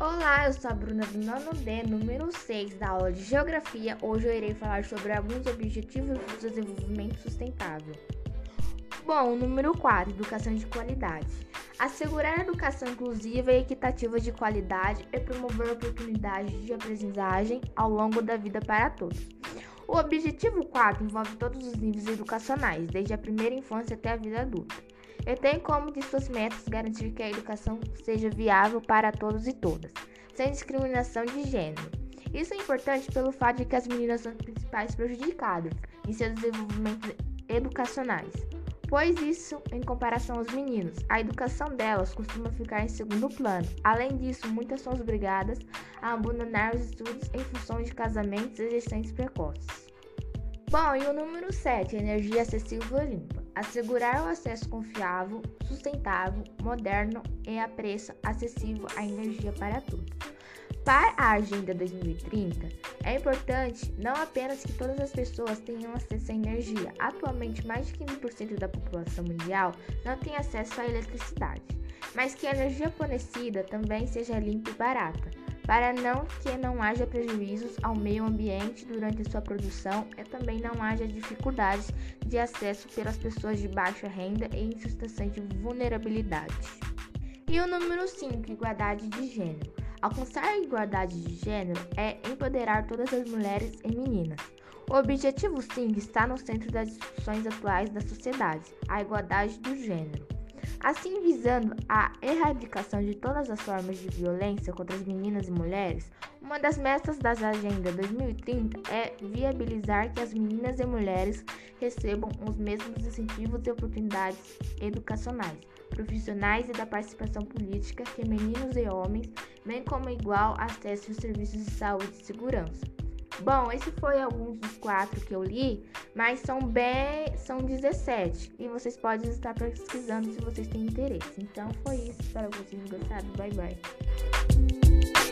Olá, eu sou a Bruna do nono D, número 6 da aula de Geografia. Hoje eu irei falar sobre alguns objetivos do desenvolvimento sustentável. Bom, número 4, educação de qualidade. Assegurar a educação inclusiva e equitativa de qualidade e promover oportunidades de aprendizagem ao longo da vida para todos. O objetivo 4 envolve todos os níveis educacionais, desde a primeira infância até a vida adulta e tem como de suas metas garantir que a educação seja viável para todos e todas, sem discriminação de gênero. Isso é importante pelo fato de que as meninas são as principais prejudicadas em seus desenvolvimentos educacionais, pois isso, em comparação aos meninos, a educação delas costuma ficar em segundo plano. Além disso, muitas são obrigadas a abandonar os estudos em função de casamentos e gestações precoces. Bom, e o número 7, energia acessível e limpa. Assegurar o acesso confiável, sustentável, moderno e a preço acessível à energia para todos. Para a Agenda 2030, é importante não apenas que todas as pessoas tenham acesso à energia. Atualmente, mais de 15% da população mundial não tem acesso à eletricidade, mas que a energia fornecida também seja limpa e barata para não que não haja prejuízos ao meio ambiente durante sua produção e também não haja dificuldades de acesso pelas pessoas de baixa renda e em de vulnerabilidade. E o número 5, igualdade de gênero. Alcançar a igualdade de gênero é empoderar todas as mulheres e meninas. O objetivo 5 está no centro das discussões atuais da sociedade, a igualdade do gênero. Assim, visando a erradicação de todas as formas de violência contra as meninas e mulheres, uma das metas da Agenda 2030 é viabilizar que as meninas e mulheres recebam os mesmos incentivos e oportunidades educacionais, profissionais e da participação política que meninos e homens, bem como igual acesso aos serviços de saúde e segurança. Bom, esse foi alguns dos quatro que eu li, mas são bem, são 17 e vocês podem estar pesquisando se vocês têm interesse. Então foi isso, espero que vocês tenham gostado. Bye bye.